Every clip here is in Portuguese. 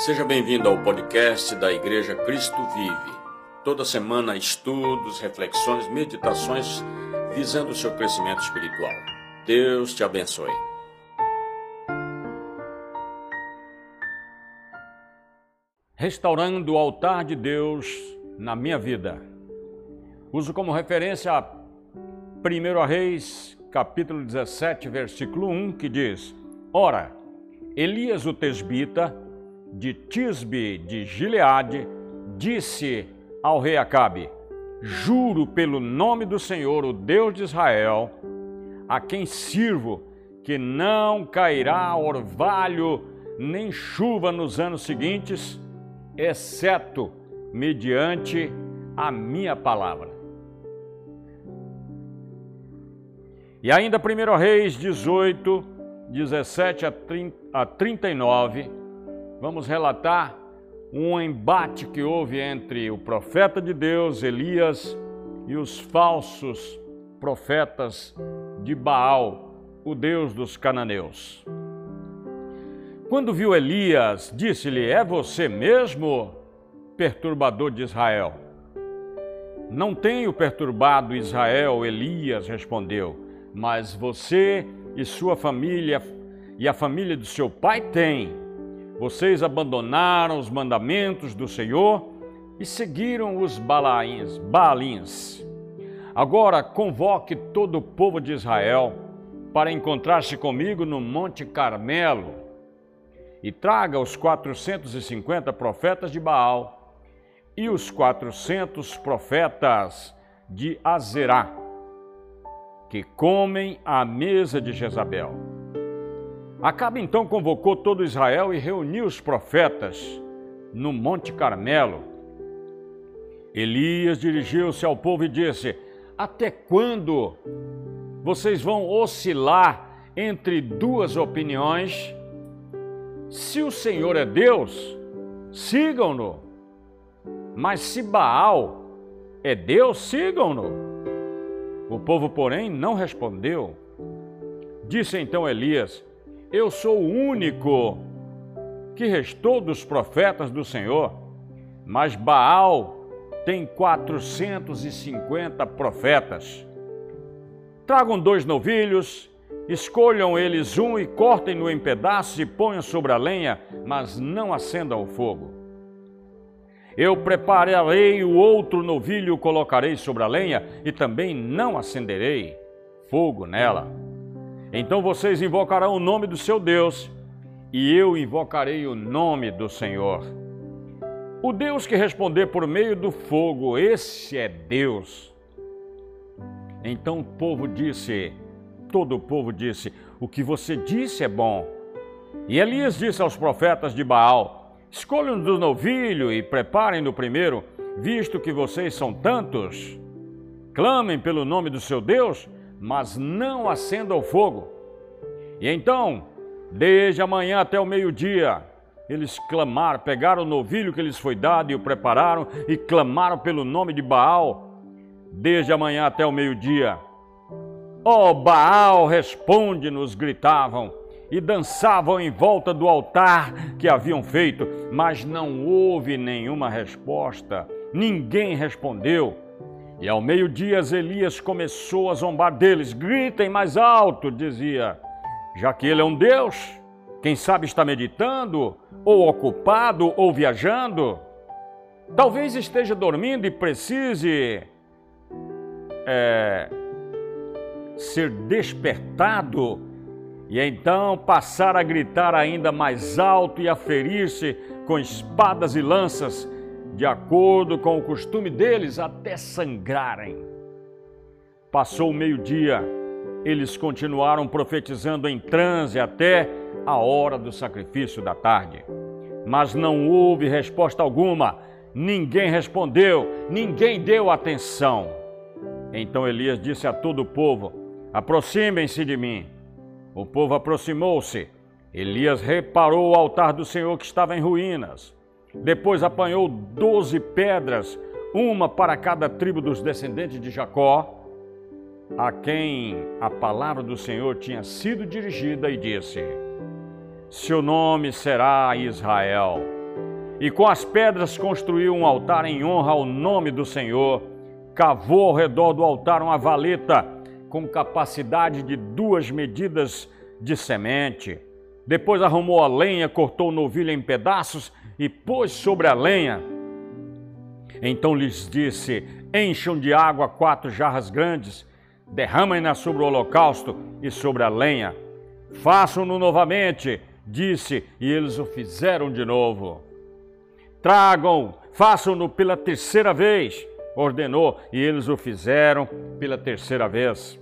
Seja bem-vindo ao podcast da Igreja Cristo Vive. Toda semana, estudos, reflexões, meditações visando o seu crescimento espiritual. Deus te abençoe. Restaurando o altar de Deus na minha vida. Uso como referência 1 Reis, capítulo 17, versículo 1, que diz: Ora, Elias o tesbita, de Tisbe de Gileade, disse ao rei Acabe: Juro pelo nome do Senhor, o Deus de Israel, a quem sirvo, que não cairá orvalho nem chuva nos anos seguintes, exceto mediante a minha palavra. E ainda 1 Reis 18, 17 a 39, vamos relatar um embate que houve entre o profeta de Deus, Elias, e os falsos profetas de Baal, o deus dos cananeus. Quando viu Elias, disse-lhe: É você mesmo, perturbador de Israel? Não tenho perturbado Israel, Elias respondeu, mas você e sua família e a família do seu pai têm vocês abandonaram os mandamentos do Senhor e seguiram os balaíns, balins. Agora convoque todo o povo de Israel para encontrar-se comigo no Monte Carmelo e traga os 450 profetas de Baal e os 400 profetas de Azerá, que comem à mesa de Jezabel. Acabe então convocou todo Israel e reuniu os profetas no Monte Carmelo. Elias dirigiu-se ao povo e disse: Até quando vocês vão oscilar entre duas opiniões? Se o Senhor é Deus, sigam-no. Mas se Baal é Deus, sigam-no. O povo, porém, não respondeu. Disse então Elias: eu sou o único que restou dos profetas do Senhor, mas Baal tem 450 profetas. Tragam dois novilhos, escolham eles um e cortem-no em pedaços e ponham sobre a lenha, mas não acendam o fogo. Eu prepararei o outro novilho colocarei sobre a lenha, e também não acenderei fogo nela. Então vocês invocarão o nome do seu Deus, e eu invocarei o nome do Senhor. O Deus que responder por meio do fogo, esse é Deus. Então o povo disse, todo o povo disse: O que você disse é bom. E Elias disse aos profetas de Baal: Escolham do novilho e preparem no primeiro, visto que vocês são tantos. Clamem pelo nome do seu Deus mas não acenda o fogo. E então, desde amanhã até o meio-dia, eles clamaram, pegaram o novilho que lhes foi dado e o prepararam e clamaram pelo nome de Baal, desde amanhã até o meio-dia. Ó oh, Baal, responde-nos, gritavam, e dançavam em volta do altar que haviam feito, mas não houve nenhuma resposta, ninguém respondeu. E ao meio-dia Elias começou a zombar deles. Gritem mais alto, dizia, já que ele é um Deus. Quem sabe está meditando, ou ocupado, ou viajando. Talvez esteja dormindo e precise é, ser despertado e então passar a gritar ainda mais alto e a ferir-se com espadas e lanças de acordo com o costume deles, até sangrarem. Passou o meio-dia, eles continuaram profetizando em transe até a hora do sacrifício da tarde. Mas não houve resposta alguma, ninguém respondeu, ninguém deu atenção. Então Elias disse a todo o povo: Aproximem-se de mim. O povo aproximou-se. Elias reparou o altar do Senhor que estava em ruínas depois apanhou doze pedras, uma para cada tribo dos descendentes de Jacó, a quem a palavra do Senhor tinha sido dirigida, e disse: Seu nome será Israel, e com as pedras construiu um altar em honra ao nome do Senhor. Cavou ao redor do altar uma valeta com capacidade de duas medidas de semente. Depois arrumou a lenha, cortou o novilho em pedaços e pôs sobre a lenha. Então lhes disse: Encham de água quatro jarras grandes, derramem-na sobre o holocausto e sobre a lenha. Façam-no novamente, disse, e eles o fizeram de novo. Tragam, façam-no pela terceira vez, ordenou, e eles o fizeram pela terceira vez.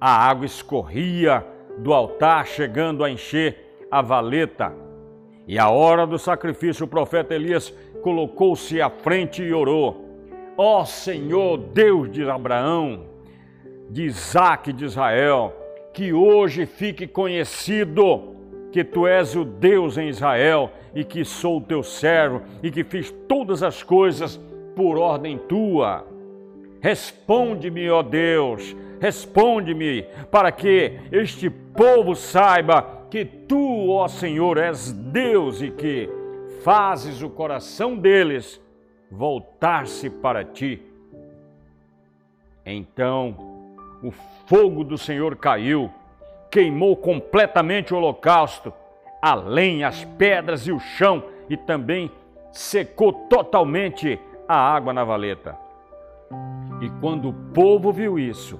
A água escorria do altar, chegando a encher a valeta. E à hora do sacrifício, o profeta Elias colocou-se à frente e orou: Ó oh Senhor, Deus de Abraão, de Isaac de Israel, que hoje fique conhecido que tu és o Deus em Israel e que sou teu servo e que fiz todas as coisas por ordem tua. Responde-me, ó Deus, responde-me, para que este povo saiba que tu, ó Senhor, és Deus e que fazes o coração deles voltar-se para ti. Então o fogo do Senhor caiu, queimou completamente o holocausto, a lenha, as pedras e o chão, e também secou totalmente a água na valeta. E quando o povo viu isso,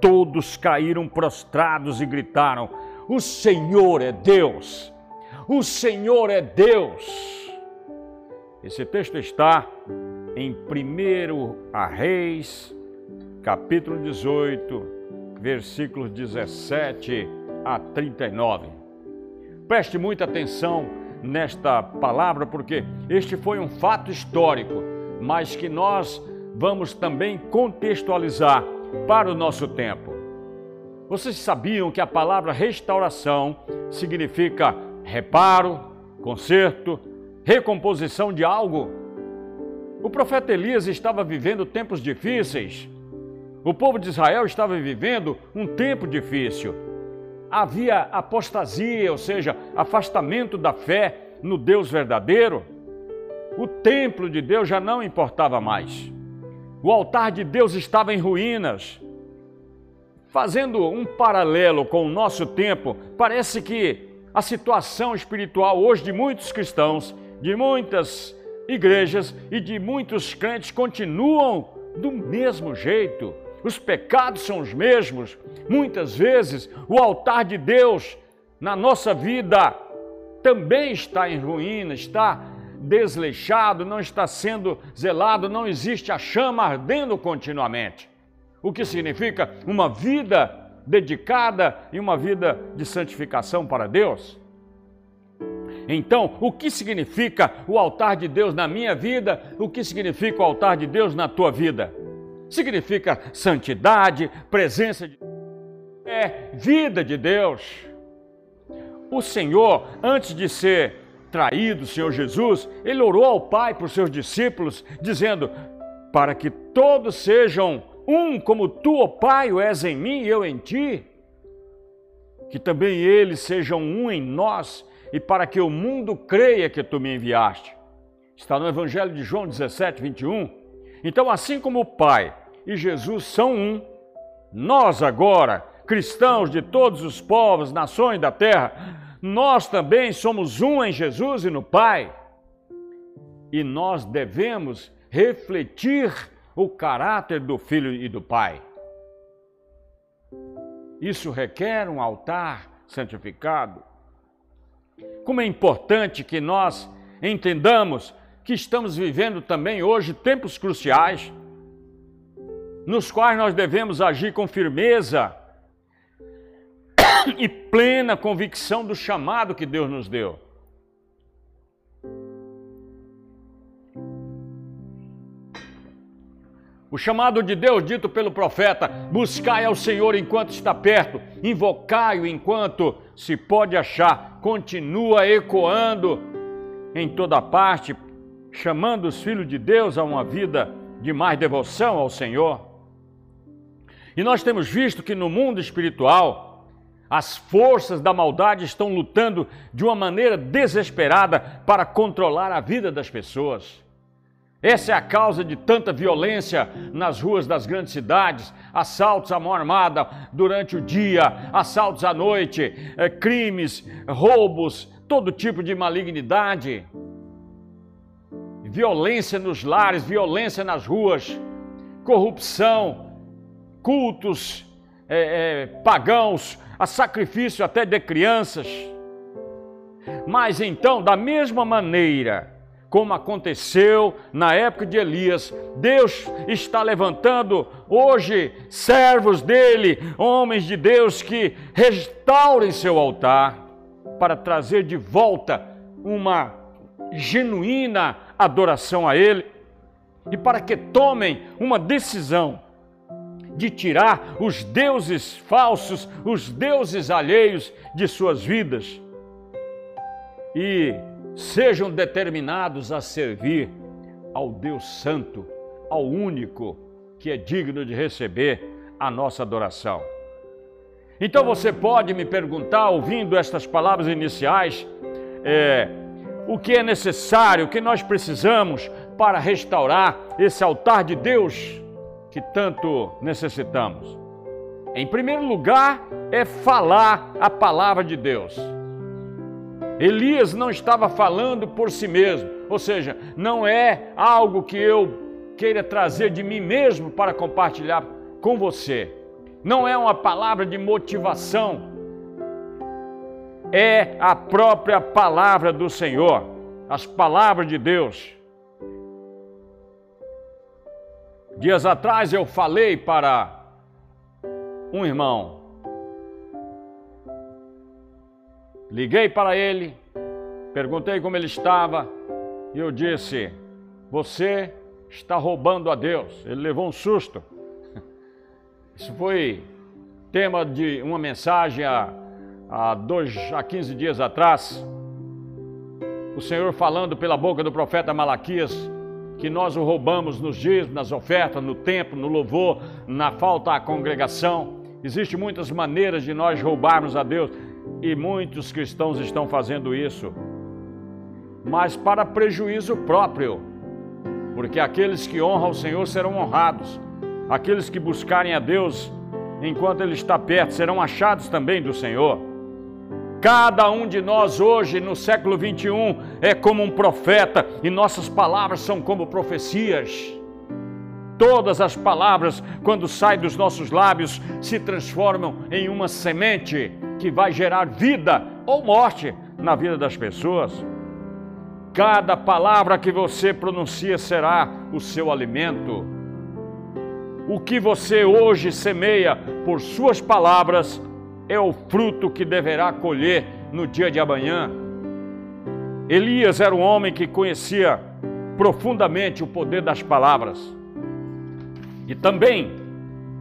todos caíram prostrados e gritaram: O Senhor é Deus! O Senhor é Deus! Esse texto está em 1 Reis capítulo 18, versículos 17 a 39. Preste muita atenção nesta palavra, porque este foi um fato histórico, mas que nós vamos também contextualizar para o nosso tempo. Vocês sabiam que a palavra restauração significa reparo, conserto, recomposição de algo? O profeta Elias estava vivendo tempos difíceis o povo de Israel estava vivendo um tempo difícil. Havia apostasia, ou seja, afastamento da fé no Deus verdadeiro. O templo de Deus já não importava mais. O altar de Deus estava em ruínas. Fazendo um paralelo com o nosso tempo, parece que a situação espiritual hoje de muitos cristãos, de muitas igrejas e de muitos crentes continuam do mesmo jeito os pecados são os mesmos. Muitas vezes o altar de Deus na nossa vida também está em ruína, está desleixado, não está sendo zelado, não existe a chama ardendo continuamente. O que significa uma vida dedicada e uma vida de santificação para Deus. Então, o que significa o altar de Deus na minha vida? O que significa o altar de Deus na tua vida? significa santidade, presença de é vida de Deus. O Senhor, antes de ser traído, o Senhor Jesus, ele orou ao Pai por seus discípulos, dizendo: Para que todos sejam um, como tu, ó Pai, o és em mim e eu em ti. Que também eles sejam um em nós, e para que o mundo creia que tu me enviaste. Está no Evangelho de João 17, 21. Então, assim como o Pai e Jesus são um. Nós agora, cristãos de todos os povos, nações da terra, nós também somos um em Jesus e no Pai. E nós devemos refletir o caráter do Filho e do Pai. Isso requer um altar santificado. Como é importante que nós entendamos que estamos vivendo também hoje tempos cruciais nos quais nós devemos agir com firmeza e plena convicção do chamado que Deus nos deu. O chamado de Deus dito pelo profeta: buscai ao Senhor enquanto está perto, invocai-o enquanto se pode achar, continua ecoando em toda parte, chamando os filhos de Deus a uma vida de mais devoção ao Senhor. E nós temos visto que no mundo espiritual As forças da maldade estão lutando de uma maneira desesperada para controlar a vida das pessoas. Essa é a causa de tanta violência nas ruas das grandes cidades, assaltos à mão armada durante o dia, assaltos à noite, eh, crimes, roubos, todo tipo de malignidade, violência nos lares, violência nas ruas, corrupção, cultos é, é, pagãos, a sacrifício até de crianças. Mas então, da mesma maneira como aconteceu na época de Elias, Deus está levantando hoje servos dele, homens de Deus que restaurem seu altar para trazer de volta uma genuína adoração a ele e para que tomem uma decisão de tirar os deuses falsos, os deuses alheios de suas vidas. E sejam determinados a servir ao Deus Santo, ao único que é digno de receber a nossa adoração. Então você pode me perguntar, ouvindo estas palavras iniciais, é, o que é necessário, o que nós precisamos para restaurar esse altar de Deus que tanto necessitamos? Em primeiro lugar, é falar a palavra de Deus. Elias não estava falando por si mesmo, ou seja, não é algo que eu queira trazer de mim mesmo para compartilhar com você. Não é uma palavra de motivação, é a própria palavra do Senhor, as palavras de Deus. Dias atrás eu falei para um irmão, liguei para ele, perguntei como ele estava e eu disse: Você está roubando a Deus. Ele levou um susto. Isso foi tema de uma mensagem há, há, dois, há 15 dias atrás. O Senhor falando pela boca do profeta Malaquias que nós o roubamos nos dízimos, nas ofertas, no templo, no louvor, na falta à congregação. Existem muitas maneiras de nós roubarmos a Deus e muitos cristãos estão fazendo isso, mas para prejuízo próprio, porque aqueles que honram o Senhor serão honrados, aqueles que buscarem a Deus enquanto Ele está perto serão achados também do Senhor. Cada um de nós hoje, no século 21, é como um profeta e nossas palavras são como profecias. Todas as palavras, quando saem dos nossos lábios, se transformam em uma semente que vai gerar vida ou morte na vida das pessoas. Cada palavra que você pronuncia será o seu alimento. O que você hoje semeia por suas palavras é o fruto que deverá colher no dia de amanhã. Elias era um homem que conhecia profundamente o poder das palavras. E também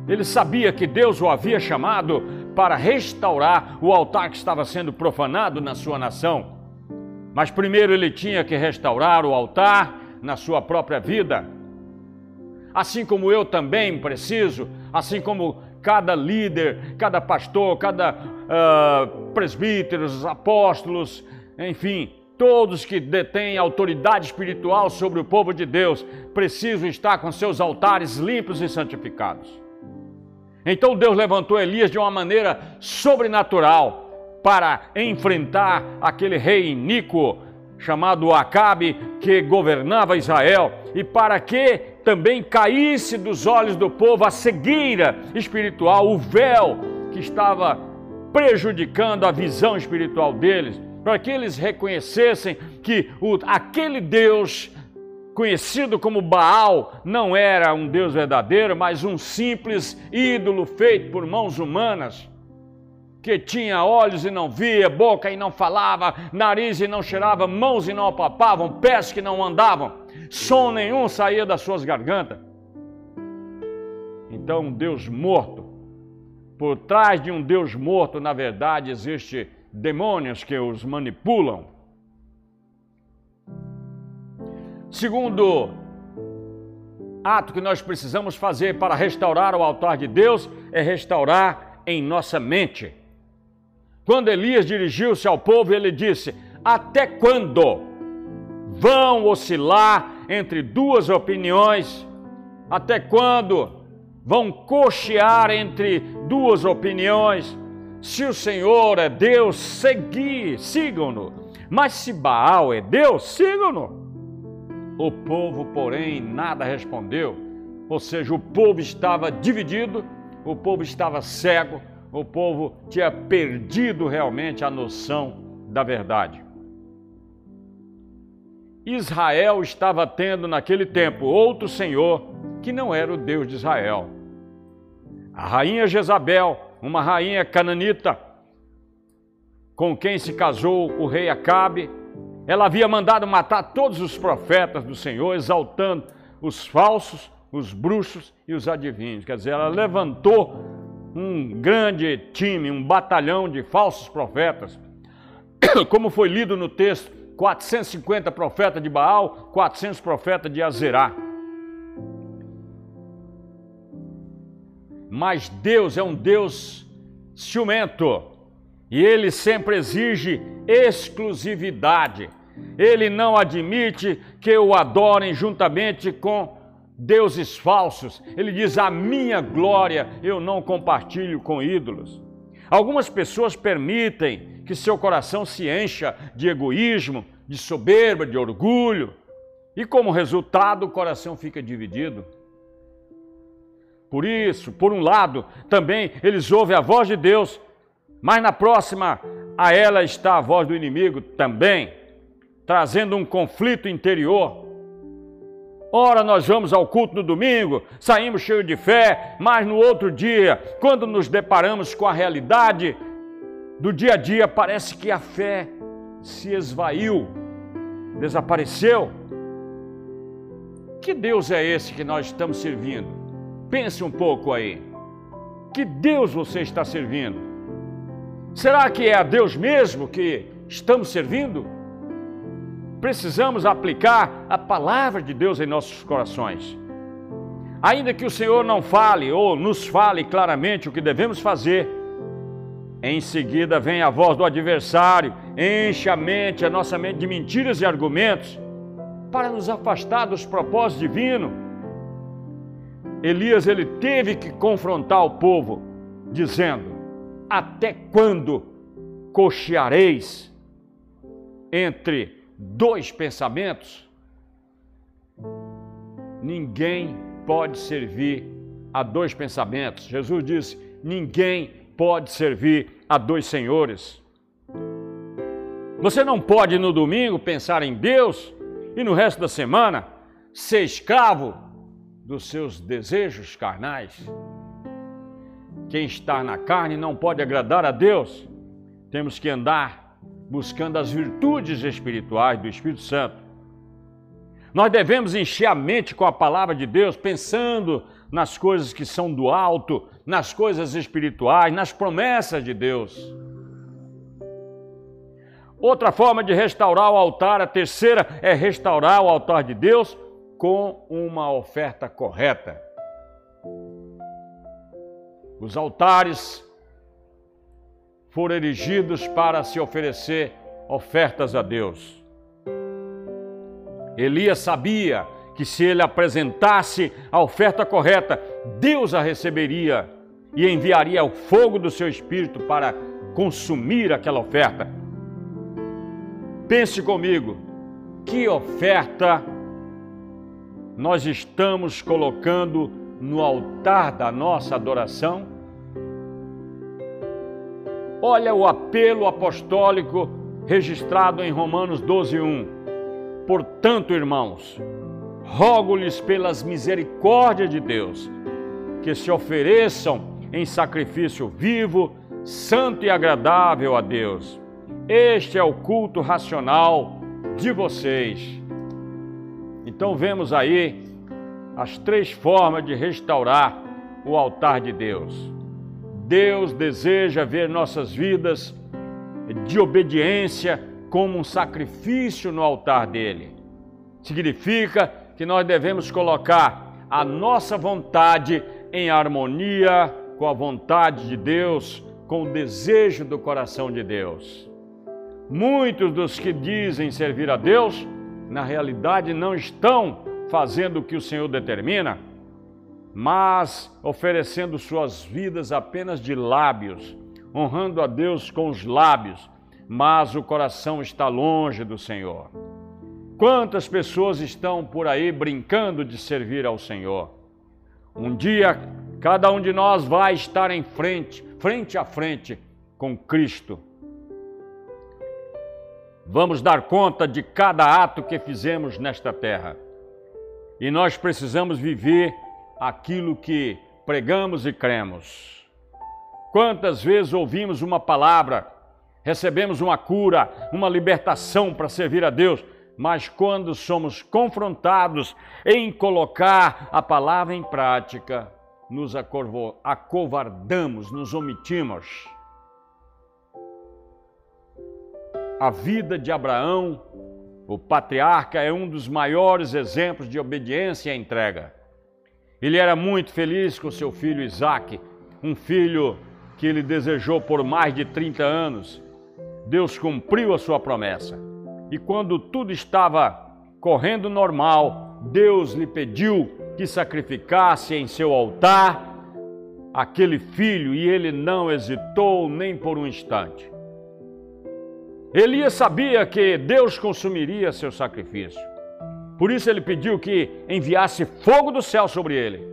ele sabia que Deus o havia chamado para restaurar o altar que estava sendo profanado na sua nação. Mas primeiro ele tinha que restaurar o altar na sua própria vida. Assim como eu também preciso, assim como cada líder, cada pastor, cada uh, presbítero, apóstolos, enfim, todos que detêm autoridade espiritual sobre o povo de Deus precisam estar com seus altares limpos e santificados. Então Deus levantou Elias de uma maneira sobrenatural para enfrentar aquele rei iníquo chamado Acabe que governava Israel e para que também caísse dos olhos do povo a cegueira espiritual, o véu que estava prejudicando a visão espiritual deles, para que eles reconhecessem que o, aquele Deus conhecido como Baal não era um Deus verdadeiro, mas um simples ídolo feito por mãos humanas, que tinha olhos e não via, boca e não falava, nariz e não cheirava, mãos e não apapavam, pés que não andavam som nenhum saía das suas gargantas. Então, um Deus morto, por trás de um Deus morto, na verdade, existe demônios que os manipulam. Segundo ato que nós precisamos fazer para restaurar o altar de Deus é restaurar em nossa mente. Quando Elias dirigiu-se ao povo, ele disse: Até quando vão oscilar entre duas opiniões? Até quando vão cochear entre duas opiniões? Se o Senhor é Deus, segui, sigam-no. Mas se Baal é Deus, sigam-no. O povo, porém, nada respondeu. Ou seja, o povo estava dividido, o povo estava cego, o povo tinha perdido realmente a noção da verdade. Israel estava tendo naquele tempo outro Senhor que não era o Deus de Israel. A rainha Jezabel uma rainha cananita, com quem se casou o rei Acabe. Ela havia mandado matar todos os profetas do Senhor, exaltando os falsos, os bruxos e os adivinhos. Quer dizer, ela levantou um grande time, um batalhão de falsos profetas. Como foi lido no texto, 450 profetas de Baal, 400 profetas de Azerá. Mas Deus é um Deus ciumento e ele sempre exige exclusividade. Ele não admite que o adorem juntamente com deuses falsos. Ele diz: A minha glória eu não compartilho com ídolos. Algumas pessoas permitem que seu coração se encha de egoísmo, de soberba, de orgulho, e como resultado o coração fica dividido. Por isso, por um lado, também eles ouvem a voz de Deus, mas na próxima a ela está a voz do inimigo também, trazendo um conflito interior. Ora, nós vamos ao culto no domingo, saímos cheios de fé, mas no outro dia, quando nos deparamos com a realidade do dia a dia, parece que a fé se esvaiu, desapareceu. Que Deus é esse que nós estamos servindo? Pense um pouco aí. Que Deus você está servindo? Será que é a Deus mesmo que estamos servindo? Precisamos aplicar a palavra de Deus em nossos corações. Ainda que o Senhor não fale ou nos fale claramente o que devemos fazer, em seguida vem a voz do adversário, enche a mente, a nossa mente de mentiras e argumentos, para nos afastar dos propósitos divinos Elias ele teve que confrontar o povo, dizendo: Até quando cocheareis entre dois pensamentos? Ninguém pode servir a dois pensamentos. Jesus disse: Ninguém pode servir a dois senhores. Você não pode no domingo pensar em Deus e no resto da semana ser escravo dos seus desejos carnais. Quem está na carne não pode agradar a Deus. Temos que andar buscando as virtudes espirituais do Espírito Santo. Nós devemos encher a mente com a palavra de Deus, pensando nas coisas que são do alto, nas coisas espirituais, nas promessas de Deus. Outra forma de restaurar o altar, a terceira, é restaurar o altar de Deus com uma oferta correta. Os altares foram erigidos para se oferecer ofertas a Deus. Elias sabia que se ele apresentasse a oferta correta, Deus a receberia e enviaria o fogo do seu espírito para consumir aquela oferta. Pense comigo, que oferta nós estamos colocando no altar da nossa adoração? Olha o apelo apostólico registrado em Romanos 12:1. Portanto, irmãos, rogo-lhes pelas misericórdias de Deus que se ofereçam em sacrifício vivo, santo e agradável a Deus. Este é o culto racional de vocês. Então vemos aí as três formas de restaurar o altar de Deus. Deus deseja ver nossas vidas de obediência como um sacrifício no altar dele. Significa que nós devemos colocar a nossa vontade em harmonia com a vontade de Deus, com o desejo do coração de Deus. Muitos dos que dizem servir a Deus, na realidade não estão fazendo o que o Senhor determina, mas oferecendo suas vidas apenas de lábios, honrando a Deus com os lábios, mas o coração está longe do Senhor. Quantas pessoas estão por aí brincando de servir ao Senhor? Um dia, cada um de nós vai estar em frente, frente a frente com Cristo. Vamos dar conta de cada ato que fizemos nesta terra. E nós precisamos viver aquilo que pregamos e cremos. Quantas vezes ouvimos uma palavra, recebemos uma cura, uma libertação para servir a Deus, mas quando somos confrontados em colocar a palavra em prática, nos acovardamos, nos omitimos. A vida de Abraão, o patriarca, é um dos maiores exemplos de obediência e entrega. Ele era muito feliz com seu filho Isaac, um filho que ele desejou por mais de 30 anos. Deus cumpriu a sua promessa. E quando tudo estava correndo normal, Deus lhe pediu que sacrificasse em seu altar aquele filho e ele não hesitou nem por um instante. Elias sabia que Deus consumiria seu sacrifício. Por isso ele pediu que enviasse fogo do céu sobre ele.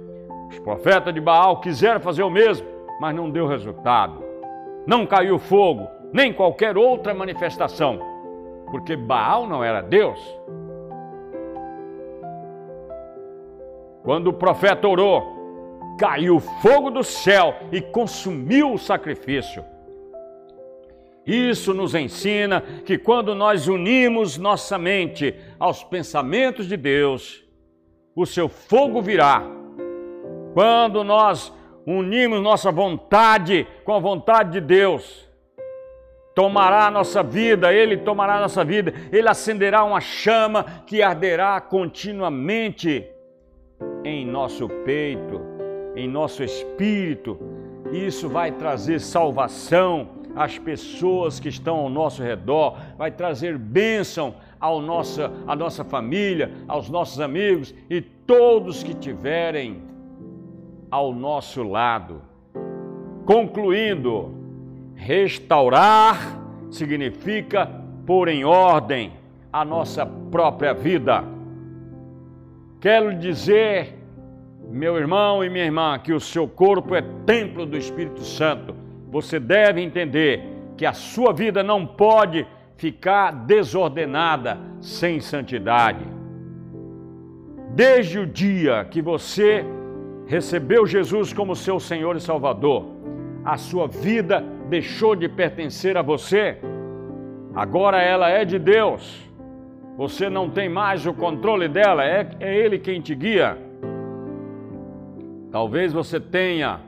Os profetas de Baal quiseram fazer o mesmo, mas não deu resultado. Não caiu fogo, nem qualquer outra manifestação, porque Baal não era Deus. Quando o profeta orou, caiu fogo do céu e consumiu o sacrifício. Isso nos ensina que quando nós unimos nossa mente aos pensamentos de Deus, o seu fogo virá. Quando nós unimos nossa vontade com a vontade de Deus, tomará a nossa vida, Ele tomará a nossa vida, Ele acenderá uma chama que arderá continuamente em nosso peito, em nosso espírito. Isso vai trazer salvação, as pessoas que estão ao nosso redor, vai trazer bênção ao nossa, à nossa família, aos nossos amigos e todos que tiverem ao nosso lado. Concluindo, restaurar significa pôr em ordem a nossa própria vida. Quero dizer, meu irmão e minha irmã, que o seu corpo é templo do Espírito Santo você deve entender que a sua vida não pode ficar desordenada sem santidade. Desde o dia que você recebeu Jesus como seu Senhor e Salvador, a sua vida deixou de pertencer a você, agora ela é de Deus. Você não tem mais o controle dela, é, é Ele quem te guia. Talvez você tenha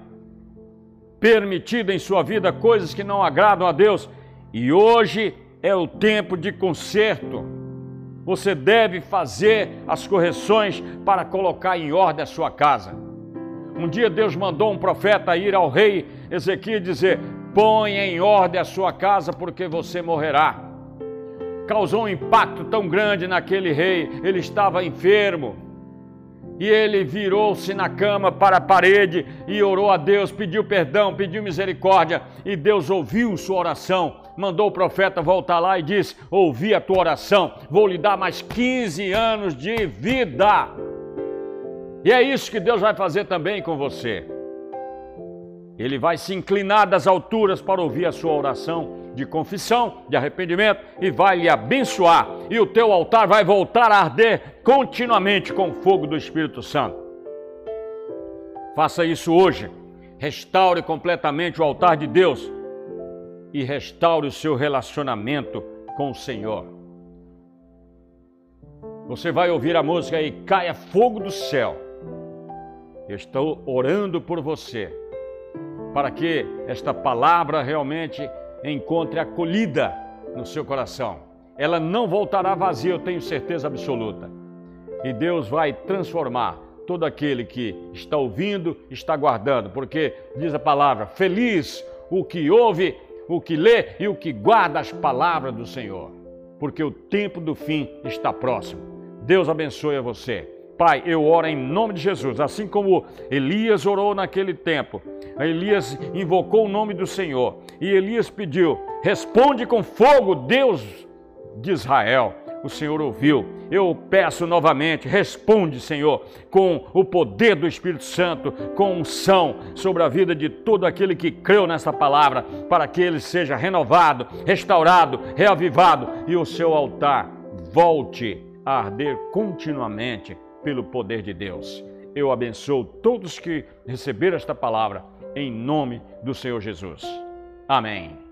permitido em sua vida coisas que não agradam a Deus. E hoje é o tempo de conserto. Você deve fazer as correções para colocar em ordem a sua casa. Um dia Deus mandou um profeta ir ao rei Ezequiel dizer: Ponha em ordem a sua casa, porque você morrerá. Causou um impacto tão grande naquele rei, ele estava enfermo e ele virou-se na cama para a parede e orou a Deus, pediu perdão, pediu misericórdia, e Deus ouviu sua oração. Mandou o profeta voltar lá e disse: Ouvi a tua oração, vou lhe dar mais 15 anos de vida. E é isso que Deus vai fazer também com você. Ele vai se inclinar das alturas para ouvir a sua oração de confissão, de arrependimento e vai lhe abençoar. E o teu altar vai voltar a arder continuamente com o fogo do Espírito Santo. Faça isso hoje. Restaure completamente o altar de Deus e restaure o seu relacionamento com o Senhor. Você vai ouvir a música e caia fogo do céu. Eu estou orando por você, para que esta palavra realmente encontre acolhida no seu coração. Ela não voltará vazia, eu tenho certeza absoluta. E Deus vai transformar todo aquele que está ouvindo, está guardando, porque diz a palavra: feliz o que ouve, o que lê e o que guarda as palavras do Senhor, porque o tempo do fim está próximo. Deus abençoe a você. Pai, eu oro em nome de Jesus, assim como Elias orou naquele tempo. Elias invocou o nome do Senhor e Elias pediu: Responde com fogo, Deus de Israel. O Senhor ouviu. Eu peço novamente, responde, Senhor, com o poder do Espírito Santo, com unção sobre a vida de todo aquele que creu nessa palavra, para que ele seja renovado, restaurado, reavivado e o seu altar volte a arder continuamente pelo poder de Deus. Eu abençoo todos que receberam esta palavra em nome do Senhor Jesus. Amém.